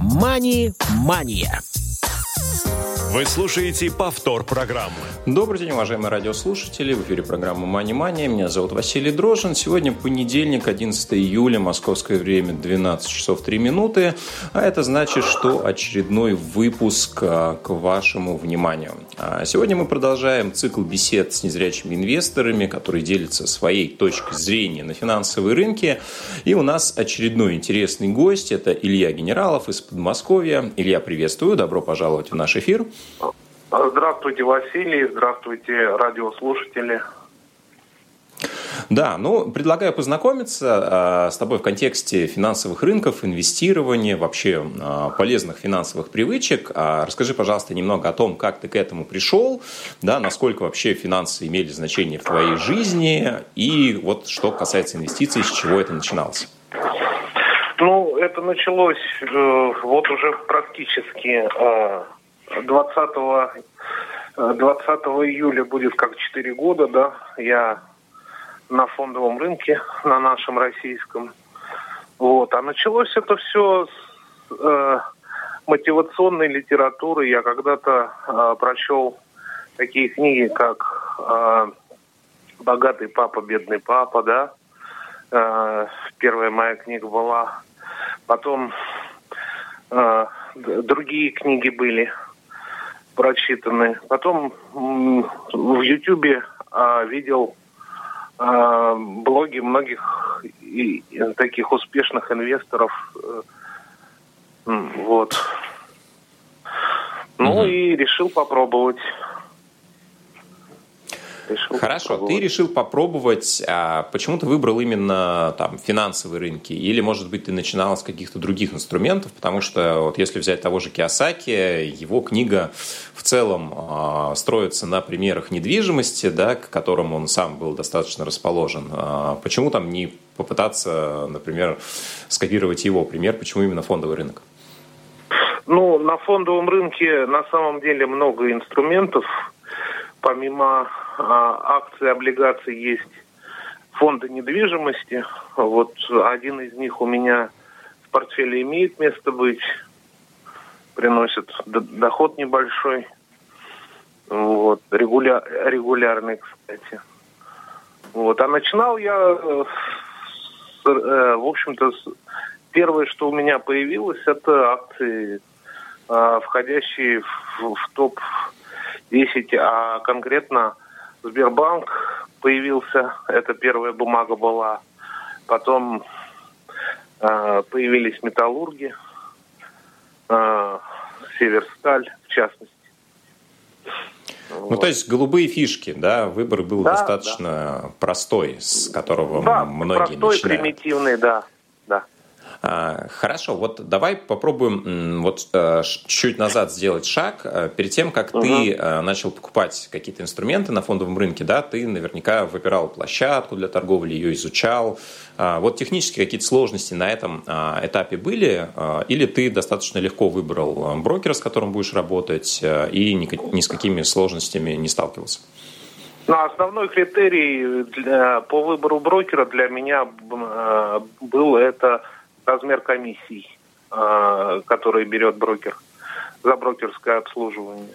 «Мани-мания». Вы слушаете повтор программы. Добрый день, уважаемые радиослушатели. В эфире программа «Мани Мания». Меня зовут Василий Дрожин. Сегодня понедельник, 11 июля, московское время, 12 часов 3 минуты. А это значит, что очередной выпуск а, к вашему вниманию. А сегодня мы продолжаем цикл бесед с незрячими инвесторами, которые делятся своей точкой зрения на финансовые рынки. И у нас очередной интересный гость. Это Илья Генералов из Подмосковья. Илья, приветствую. Добро пожаловать в наш эфир. Здравствуйте, Василий. Здравствуйте, радиослушатели. Да, ну, предлагаю познакомиться э, с тобой в контексте финансовых рынков, инвестирования, вообще э, полезных финансовых привычек. А расскажи, пожалуйста, немного о том, как ты к этому пришел, да, насколько вообще финансы имели значение в твоей жизни, и вот что касается инвестиций, с чего это начиналось. Ну, это началось э, вот уже практически э, 20, 20 июля будет как 4 года, да, я на фондовом рынке, на нашем российском. Вот. А началось это все с э, мотивационной литературы. Я когда-то э, прочел такие книги, как э, «Богатый папа, бедный папа», да. Э, первая моя книга была. Потом э, другие книги были – прочитаны. Потом в Ютубе а, видел а, блоги многих и, и таких успешных инвесторов. Э, вот. Ну mm и решил попробовать решил Хорошо, попробовать. ты решил попробовать. А почему ты выбрал именно там финансовые рынки? Или, может быть, ты начинал с каких-то других инструментов? Потому что вот если взять того же Киосаки, его книга в целом э, строится на примерах недвижимости, да, к которым он сам был достаточно расположен. А почему там не попытаться, например, скопировать его пример? Почему именно фондовый рынок? Ну, на фондовом рынке на самом деле много инструментов. Помимо а, акции, облигации есть фонды недвижимости. Вот один из них у меня в портфеле имеет место быть, приносит доход небольшой, вот регуля, регулярный, кстати. Вот, а начинал я, с, э, в общем-то, с, первое, что у меня появилось, это акции, э, входящие в, в топ 10, а конкретно Сбербанк появился, это первая бумага была. Потом э, появились металлурги, э, Северсталь в частности. Ну, вот. то есть голубые фишки, да, выбор был да, достаточно да. простой, с которого да, многие простой, начинают. примитивный, да. А, хорошо, вот давай попробуем вот э, чуть назад сделать шаг. Э, перед тем, как угу. ты э, начал покупать какие-то инструменты на фондовом рынке, да, ты наверняка выбирал площадку для торговли, ее изучал. А, вот технически какие-то сложности на этом а, этапе были? Или ты достаточно легко выбрал брокера, с которым будешь работать, и ни с какими сложностями не сталкивался? Ну, основной критерий для, по выбору брокера для меня был это размер комиссий, э, который берет брокер за брокерское обслуживание.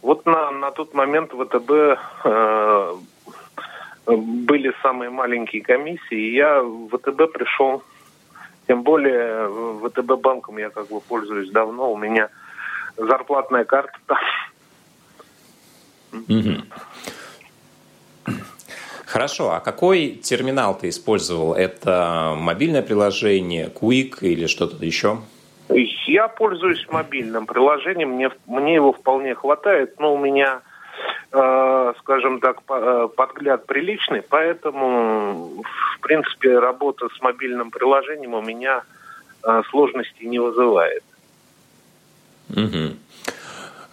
Вот на, на тот момент ВТБ э, были самые маленькие комиссии, и я в ВТБ пришел, тем более ВТБ банком я как бы пользуюсь давно, у меня зарплатная карта там. Угу. Хорошо, а какой терминал ты использовал? Это мобильное приложение, Quick или что-то еще? Я пользуюсь мобильным приложением, мне, мне его вполне хватает, но у меня, э, скажем так, э, подгляд приличный, поэтому, в принципе, работа с мобильным приложением у меня э, сложностей не вызывает. Угу.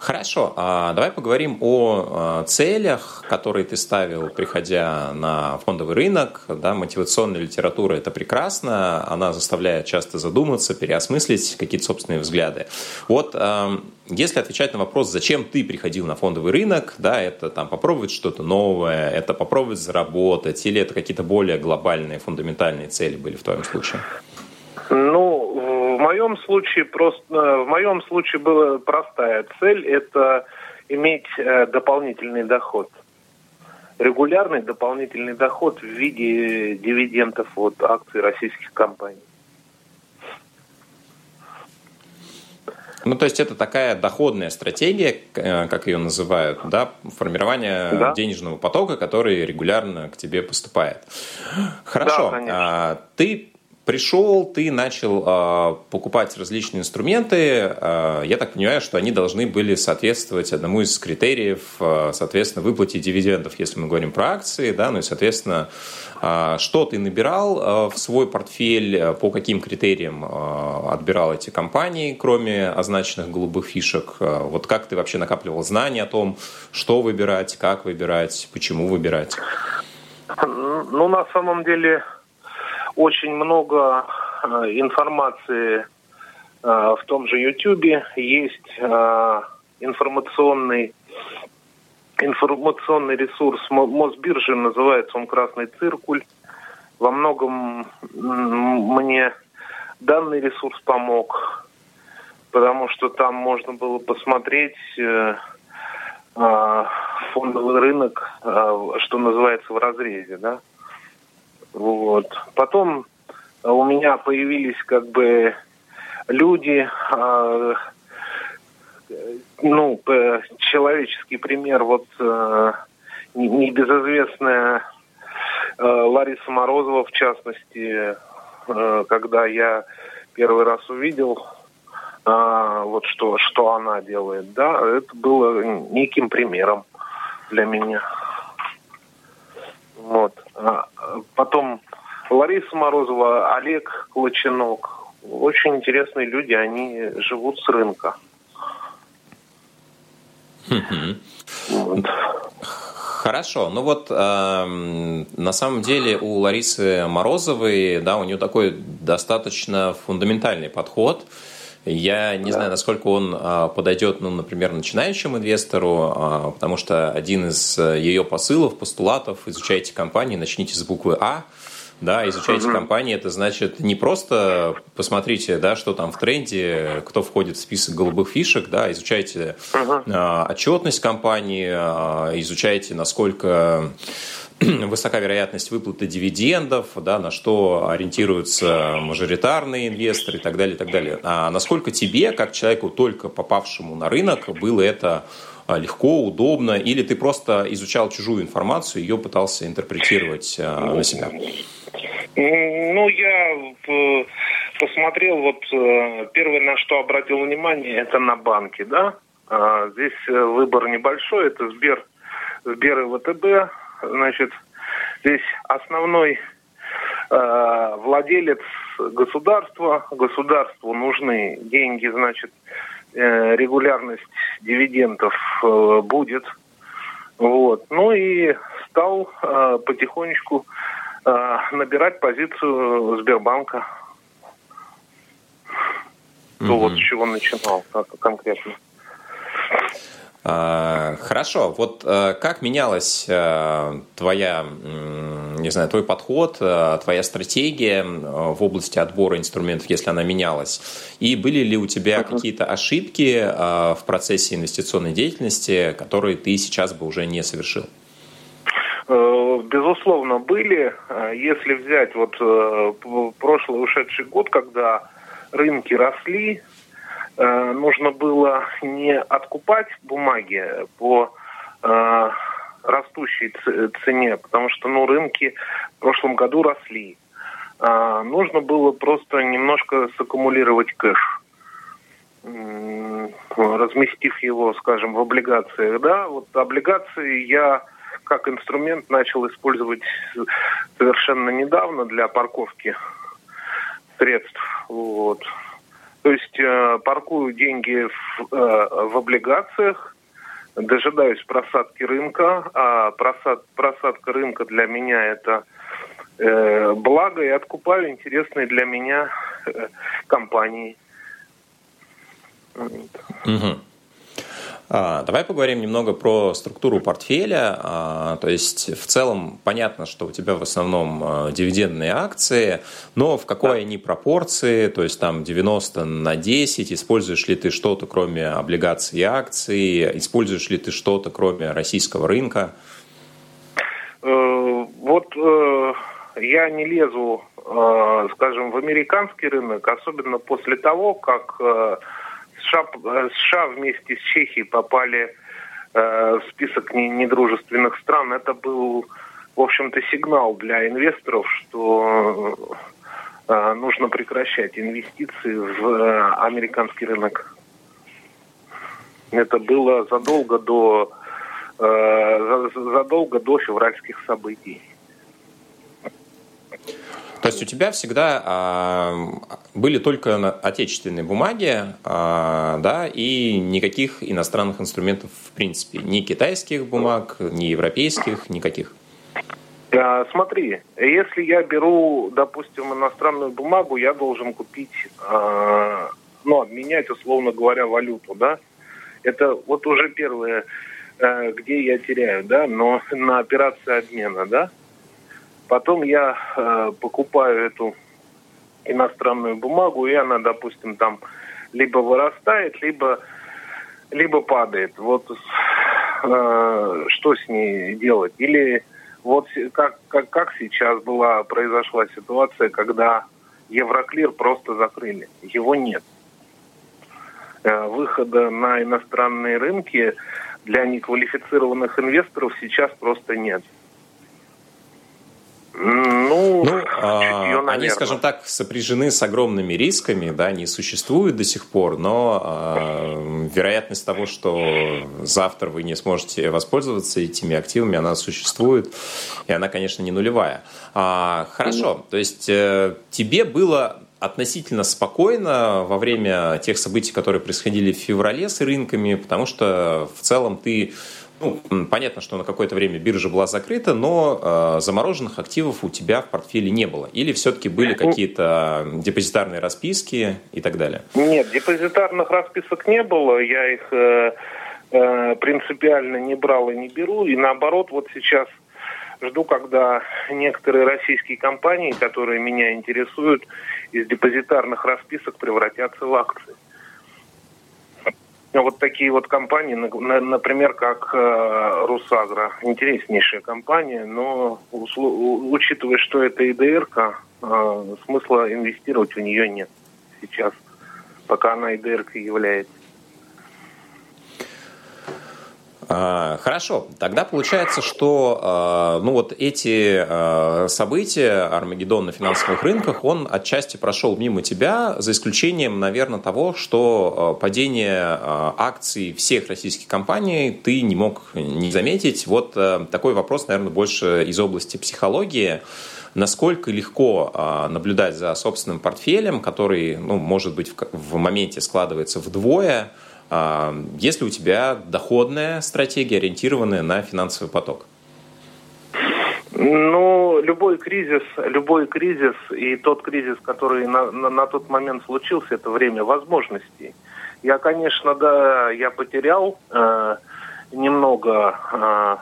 Хорошо, а давай поговорим о а, целях, которые ты ставил, приходя на фондовый рынок. Да, мотивационная литература – это прекрасно, она заставляет часто задуматься, переосмыслить какие-то собственные взгляды. Вот а, если отвечать на вопрос, зачем ты приходил на фондовый рынок, да, это там попробовать что-то новое, это попробовать заработать, или это какие-то более глобальные, фундаментальные цели были в твоем случае? Ну, моем случае просто в моем случае была простая цель это иметь э, дополнительный доход. Регулярный дополнительный доход в виде дивидендов от акций российских компаний. Ну, то есть это такая доходная стратегия, э, как ее называют, да, формирование да. денежного потока, который регулярно к тебе поступает. Хорошо. Да, а, ты пришел, ты начал э, покупать различные инструменты. Э, я так понимаю, что они должны были соответствовать одному из критериев, э, соответственно, выплате дивидендов, если мы говорим про акции, да, ну и, соответственно, э, что ты набирал э, в свой портфель, э, по каким критериям э, отбирал эти компании, кроме означенных голубых фишек. Э, вот как ты вообще накапливал знания о том, что выбирать, как выбирать, почему выбирать? Ну, на самом деле, очень много э, информации э, в том же YouTube. Есть э, информационный информационный ресурс Мосбиржи, называется он «Красный циркуль». Во многом мне данный ресурс помог, потому что там можно было посмотреть фондовый рынок, что называется, в разрезе, да. Вот. Потом у меня появились как бы люди, э, ну, человеческий пример, вот э, небезызвестная э, Лариса Морозова, в частности, э, когда я первый раз увидел, э, вот что, что она делает, да, это было неким примером для меня. Вот. А, потом Лариса Морозова, Олег Клочинок. Очень интересные люди, они живут с рынка. Вот. Хорошо, ну вот э, на самом деле у Ларисы Морозовой, да, у нее такой достаточно фундаментальный подход. Я не да. знаю, насколько он а, подойдет, ну, например, начинающему инвестору, а, потому что один из э, ее посылов, постулатов, изучайте компании, начните с буквы А, да, изучайте uh-huh. компании, это значит не просто посмотрите, да, что там в тренде, кто входит в список голубых фишек, да, изучайте uh-huh. э, отчетность компании, э, изучайте, насколько высока вероятность выплаты дивидендов, да, на что ориентируются мажоритарные инвесторы и так далее, и так далее. А насколько тебе, как человеку, только попавшему на рынок, было это а, легко, удобно, или ты просто изучал чужую информацию, ее пытался интерпретировать а, на себя? Ну, я посмотрел, вот э, первое, на что обратил внимание, это на банки, да. А, здесь э, выбор небольшой, это Сбер, Сбер и ВТБ, значит, здесь основной э, владелец государства, государству нужны деньги, значит, э, регулярность дивидендов э, будет. Вот. Ну и стал э, потихонечку э, набирать позицию Сбербанка. Mm-hmm. То вот с чего начинал конкретно. А, хорошо, вот э, как менялась э, твоя, не знаю, твой подход, э, твоя стратегия в области отбора инструментов, если она менялась? И были ли у тебя какие-то ошибки в процессе инвестиционной деятельности, которые ты сейчас бы уже не совершил? Безусловно, были. Если взять вот прошлый ушедший год, когда рынки росли, Э, нужно было не откупать бумаги по э, растущей цене, потому что ну, рынки в прошлом году росли. Э, нужно было просто немножко саккумулировать кэш, разместив его, скажем, в облигациях. Да, вот облигации я как инструмент начал использовать совершенно недавно для парковки средств. Вот. То есть э, паркую деньги в, э, в облигациях, дожидаюсь просадки рынка, а просад, просадка рынка для меня это э, благо, и откупаю интересные для меня э, компании. Угу. А, давай поговорим немного про структуру портфеля. А, то есть в целом понятно, что у тебя в основном а, дивидендные акции, но в какой да. они пропорции, то есть там 90 на 10, используешь ли ты что-то кроме облигаций и акций, используешь ли ты что-то кроме российского рынка? Э, вот э, я не лезу, э, скажем, в американский рынок, особенно после того, как США, э, США вместе с Чехией попали э, в список недружественных стран. Это был, в общем-то, сигнал для инвесторов, что э, нужно прекращать инвестиции в американский рынок. Это было задолго до задолго до февральских событий. То есть у тебя всегда а, были только отечественные бумаги, а, да, и никаких иностранных инструментов в принципе, ни китайских бумаг, ни европейских, никаких. А, смотри, если я беру, допустим, иностранную бумагу, я должен купить, а, ну, обменять, условно говоря, валюту, да. Это вот уже первое, а, где я теряю, да, но на операции обмена, да. Потом я э, покупаю эту иностранную бумагу, и она, допустим, там либо вырастает, либо, либо падает. Вот э, что с ней делать? Или вот как, как, как сейчас была, произошла ситуация, когда Евроклир просто закрыли. Его нет. Э, выхода на иностранные рынки для неквалифицированных инвесторов сейчас просто нет. Ну, ну а, они, скажем так, сопряжены с огромными рисками, да, они существуют до сих пор, но а, вероятность того, что завтра вы не сможете воспользоваться этими активами, она существует, и она, конечно, не нулевая. А, хорошо, то есть э, тебе было относительно спокойно во время тех событий, которые происходили в феврале с рынками, потому что в целом ты ну, понятно, что на какое-то время биржа была закрыта, но э, замороженных активов у тебя в портфеле не было. Или все-таки были ну, какие-то депозитарные расписки и так далее? Нет, депозитарных расписок не было. Я их э, э, принципиально не брал и не беру. И наоборот, вот сейчас жду, когда некоторые российские компании, которые меня интересуют, из депозитарных расписок превратятся в акции вот такие вот компании, например, как э, Русагра, интереснейшая компания, но учитывая, что это ИДР, э, смысла инвестировать в нее нет сейчас, пока она ИДР является. А, хорошо, тогда получается, что а, ну вот эти а, события, Армагеддон на финансовых рынках, он отчасти прошел мимо тебя, за исключением, наверное, того, что падение акций всех российских компаний ты не мог не заметить. Вот такой вопрос, наверное, больше из области психологии насколько легко наблюдать за собственным портфелем, который, ну, может быть, в моменте складывается вдвое, а, есть ли у тебя доходная стратегия, ориентированная на финансовый поток? Ну, любой кризис, любой кризис и тот кризис, который на, на, на тот момент случился, это время возможностей. Я, конечно, да, я потерял э, немного э,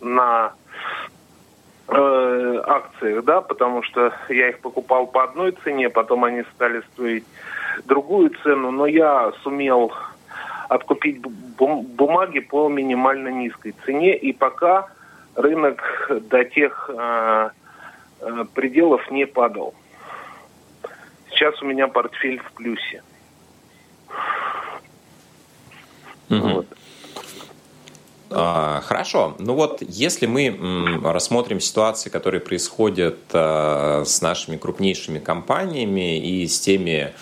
на э, акциях, да, потому что я их покупал по одной цене, потом они стали стоить другую цену, но я сумел откупить бумаги по минимально низкой цене, и пока рынок до тех э, э, пределов не падал. Сейчас у меня портфель в плюсе. Угу. Вот. А, хорошо. Ну вот, если мы рассмотрим ситуации, которые происходят а, с нашими крупнейшими компаниями и с теми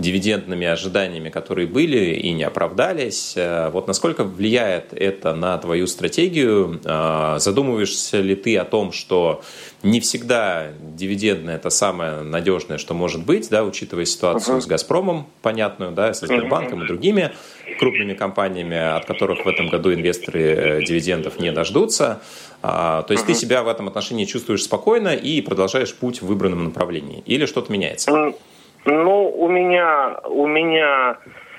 дивидендными ожиданиями, которые были и не оправдались. Э, вот насколько влияет это на твою стратегию? Э, задумываешься ли ты о том, что не всегда дивидендное это самое надежное, что может быть, да, учитывая ситуацию uh-huh. с Газпромом, понятную, да, со Сбербанком uh-huh. и другими крупными компаниями, от которых в этом году инвесторы э, дивидендов не дождутся. То есть uh-huh. ты себя в этом отношении чувствуешь спокойно и продолжаешь путь в выбранном направлении, или что-то меняется? Ну, у меня, у меня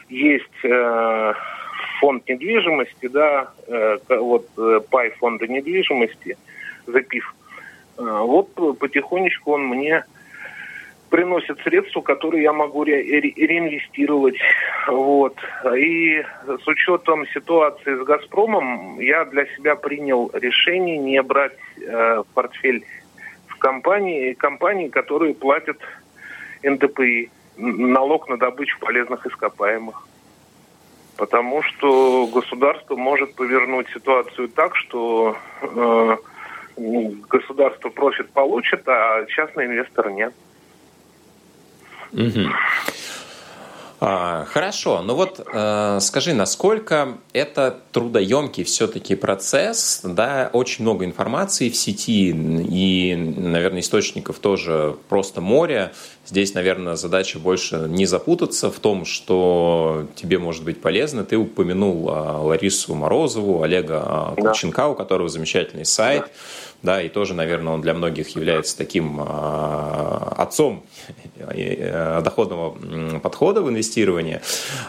есть э, фонд недвижимости, да, э, вот э, пай фонда недвижимости, запив, э, вот потихонечку он мне приносит средства, которые я могу ре- ре- реинвестировать. Вот. И с учетом ситуации с «Газпромом» я для себя принял решение не брать э, портфель в компании, компании, которые платят НДПИ, налог на добычу полезных ископаемых. Потому что государство может повернуть ситуацию так, что э, государство профит получит, а частный инвестор нет. Угу. А, хорошо, ну вот э, скажи, насколько это трудоемкий все-таки процесс, да, очень много информации в сети и, наверное, источников тоже просто море. Здесь, наверное, задача больше не запутаться в том, что тебе может быть полезно. Ты упомянул э, Ларису Морозову, Олега э, Кученка, у которого замечательный сайт. Да да, и тоже, наверное, он для многих является таким отцом э, доходного подхода в инвестирование.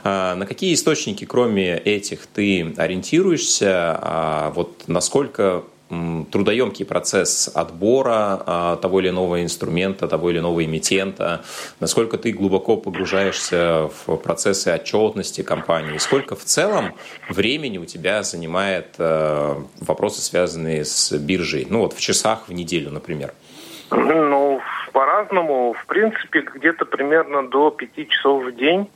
Э, на какие источники, кроме этих, ты ориентируешься? Э, вот насколько трудоемкий процесс отбора а, того или иного инструмента, того или иного эмитента, насколько ты глубоко погружаешься в процессы отчетности компании, сколько в целом времени у тебя занимает а, вопросы, связанные с биржей, ну вот в часах в неделю, например? Ну, по-разному. В принципе, где-то примерно до пяти часов в день.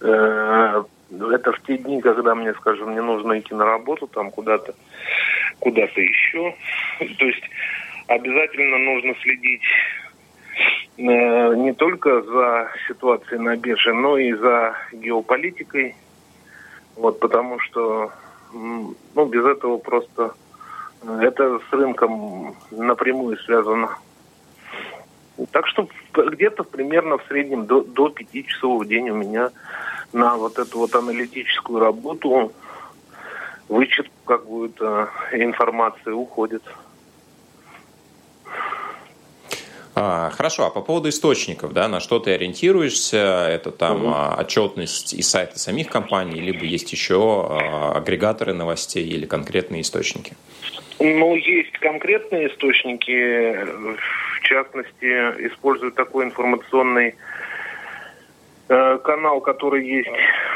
Э, это в те дни, когда мне, скажем, не нужно идти на работу, там куда-то куда-то еще. То есть обязательно нужно следить э, не только за ситуацией на бирже, но и за геополитикой. Вот потому что ну, без этого просто э, это с рынком напрямую связано. Так что где-то примерно в среднем до, до 5 часов в день у меня на вот эту вот аналитическую работу вычет какую-то информацию уходит. А, хорошо, а по поводу источников, да, на что ты ориентируешься? Это там угу. отчетность и сайты самих компаний, либо есть еще а, агрегаторы новостей или конкретные источники? Ну, есть конкретные источники, в частности, используют такой информационный э, канал, который есть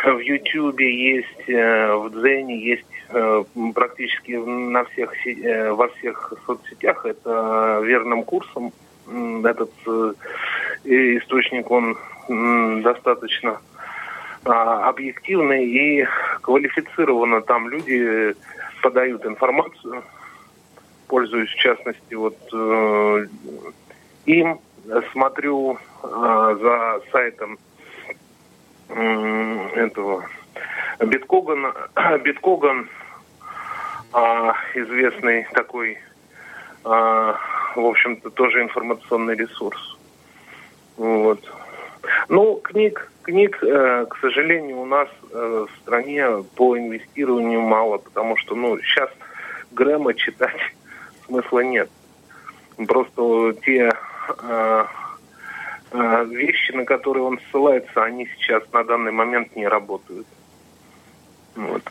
в Ютьюбе, есть э, в Дзене, есть Э, практически на всех, во всех соцсетях. Это верным курсом. Этот источник, он достаточно а, объективный и квалифицированно там люди подают информацию. Пользуюсь, в частности, вот им. Смотрю за сайтом этого Биткоган, Биткоган а, известный такой, а, в общем-то, тоже информационный ресурс. Вот. Ну, книг, книг, э, к сожалению, у нас э, в стране по инвестированию мало, потому что, ну, сейчас Грэма читать смысла нет. Просто те э, э, вещи, на которые он ссылается, они сейчас на данный момент не работают. Вот.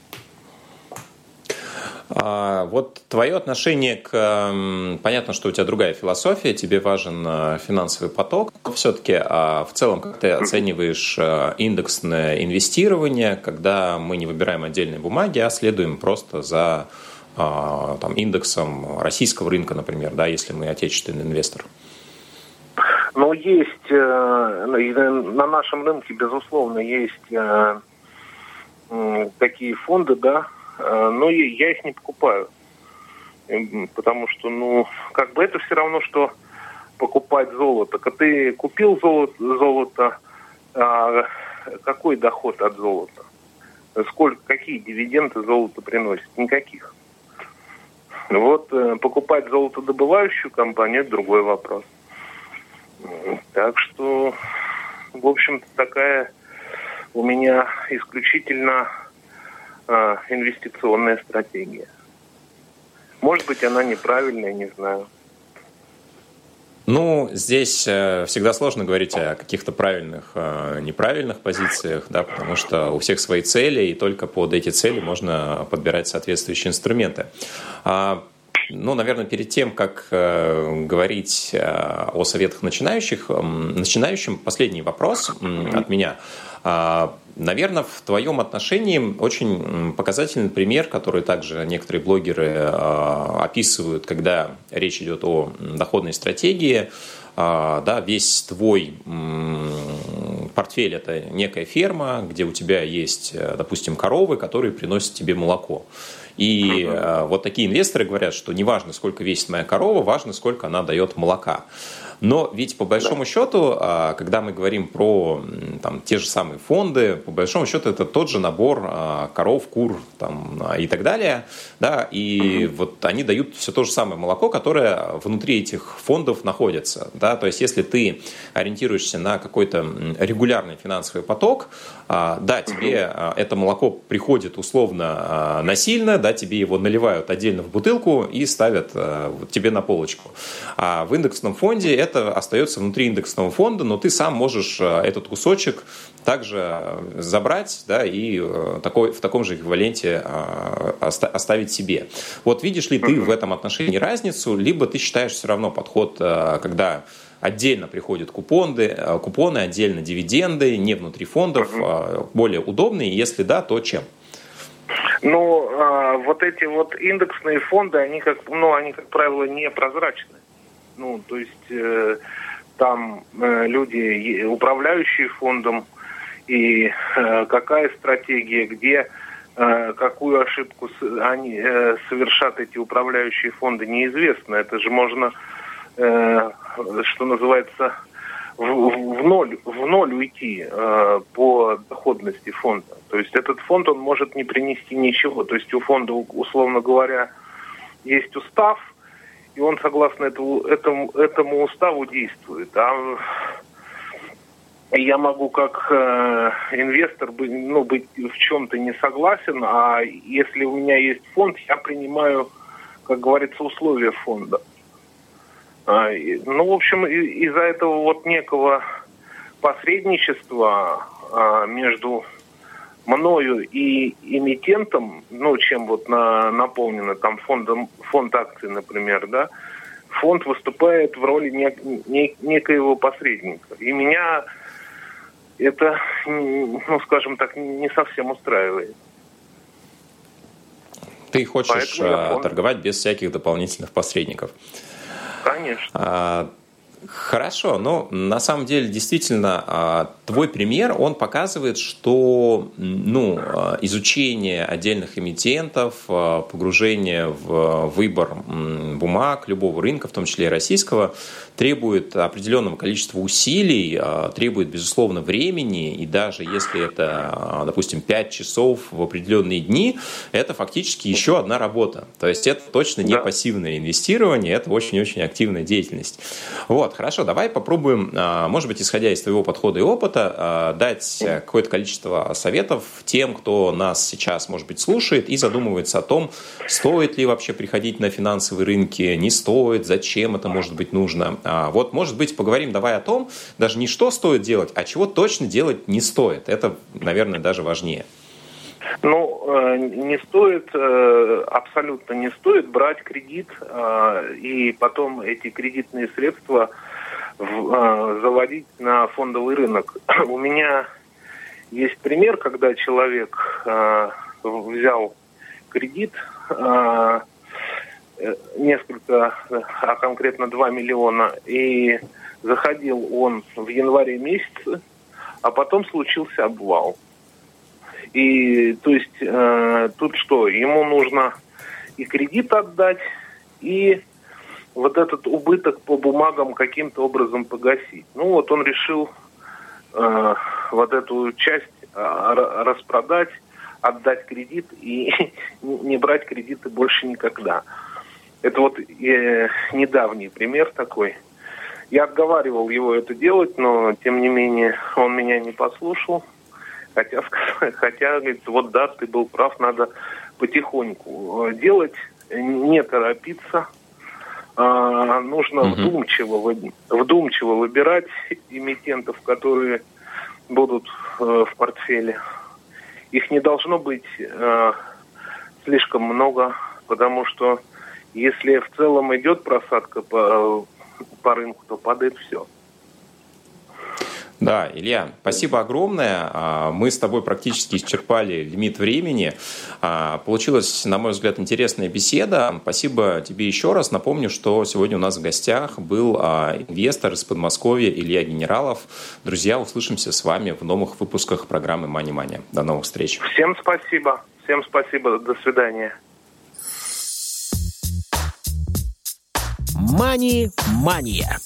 А, вот твое отношение к... Понятно, что у тебя другая философия, тебе важен э, финансовый поток. Все-таки а в целом, как ты оцениваешь э, индексное инвестирование, когда мы не выбираем отдельные бумаги, а следуем просто за там, индексом российского рынка, например, да, если мы отечественный инвестор? Ну, есть э, на нашем рынке, безусловно, есть такие фонды, да, э, но я их не покупаю. Потому что, ну, как бы это все равно, что покупать золото. Когда ты купил золото, золото а какой доход от золота? Сколько, какие дивиденды золото приносит? Никаких. Вот э, покупать золотодобывающую компанию – это другой вопрос. Так что, в общем-то, такая у меня исключительно э, инвестиционная стратегия. Может быть, она неправильная, не знаю. Ну, здесь э, всегда сложно говорить о каких-то правильных, э, неправильных позициях, да, потому что у всех свои цели, и только под эти цели можно подбирать соответствующие инструменты. Ну, наверное, перед тем, как э, говорить о советах начинающих, начинающим, последний вопрос от меня. А, наверное, в твоем отношении очень показательный пример, который также некоторые блогеры а, описывают, когда речь идет о доходной стратегии. А, да, весь твой портфель – это некая ферма, где у тебя есть, допустим, коровы, которые приносят тебе молоко. И uh вот такие инвесторы говорят, что не важно, сколько весит моя корова, важно, сколько она дает молока. Но ведь по большому да. счету, а, когда мы говорим про там, те же самые фонды, по большому счету это тот же набор а, коров, кур там, а, и так далее. Да, и угу. вот они дают все то же самое молоко, которое внутри этих фондов находится. Да, то есть если ты ориентируешься на какой-то регулярный финансовый поток, да, тебе угу. это молоко приходит условно насильно, да, тебе его наливают отдельно в бутылку и ставят тебе на полочку. А в индексном фонде это остается внутри индексного фонда, но ты сам можешь э, этот кусочек также э, забрать да, и э, такой, в таком же эквиваленте оставить себе. Вот видишь ли ты в этом отношении разницу, либо ты считаешь все равно подход, когда отдельно приходят купоны, купоны, отдельно дивиденды, не внутри фондов, более удобные, если да, то чем? Ну, вот эти вот индексные фонды, они как, ну, они, как правило, непрозрачны. Ну, то есть э, там э, люди, управляющие фондом, и э, какая стратегия, где э, какую ошибку они э, совершат эти управляющие фонды, неизвестно. Это же можно, э, что называется, в, ноль, в ноль уйти по доходности фонда. То есть этот фонд, он может не принести ничего. То есть у фонда, условно говоря, есть устав – и он согласно этому, этому, этому уставу действует. А я могу как э, инвестор быть, ну, быть в чем-то не согласен, а если у меня есть фонд, я принимаю, как говорится, условия фонда. А, и, ну, в общем, из-за этого вот некого посредничества а, между мною и эмитентом, ну, чем вот на, наполнено там фондом, фонд акций, например, да, фонд выступает в роли нек, нек, некоего посредника. И меня это, ну, скажем так, не совсем устраивает. Ты хочешь Поэтому торговать без всяких дополнительных посредников? Конечно. А, Хорошо, но на самом деле действительно а, твой пример, он показывает, что ну, а, изучение отдельных эмитентов, а, погружение в выбор бумаг любого рынка, в том числе и российского, требует определенного количества усилий, требует, безусловно, времени, и даже если это, допустим, 5 часов в определенные дни, это фактически еще одна работа. То есть это точно не пассивное инвестирование, это очень-очень активная деятельность. Вот, хорошо, давай попробуем, а, может быть, исходя из твоего подхода и опыта, а, дать какое-то количество советов тем, кто нас сейчас, может быть, слушает и задумывается о том, стоит ли вообще приходить на финансовые рынки, не стоит, зачем это может быть нужно. А, вот, может быть, поговорим давай о том, даже не что стоит делать, а чего точно делать не стоит. Это, наверное, даже важнее. Ну, э, не стоит, э, абсолютно не стоит брать кредит и потом эти кредитные средства в, заводить на фондовый рынок. У меня есть пример, когда человек э, взял кредит э, несколько, а конкретно 2 миллиона, и заходил он в январе месяце, а потом случился обвал. И то есть э, тут что, ему нужно и кредит отдать, и вот этот убыток по бумагам каким-то образом погасить. Ну вот он решил э, вот эту часть э, распродать, отдать кредит и не брать кредиты больше никогда. Это вот э, недавний пример такой. Я отговаривал его это делать, но тем не менее он меня не послушал. Хотя, хотя говорит, вот да, ты был прав, надо потихоньку делать, не торопиться – А, нужно угу. вдумчиво, вдумчиво выбирать эмитентов, которые будут э, в портфеле. Их не должно быть э, слишком много, потому что если в целом идет просадка по, по рынку, то падает все. Да, Илья, спасибо огромное. А, мы с тобой практически исчерпали лимит времени. А, получилась, на мой взгляд, интересная беседа. Спасибо тебе еще раз. Напомню, что сегодня у нас в гостях был а, инвестор из Подмосковья Илья Генералов. Друзья, услышимся с вами в новых выпусках программы Money Money. До новых встреч. Всем спасибо. Всем спасибо. До свидания. Мани-мания.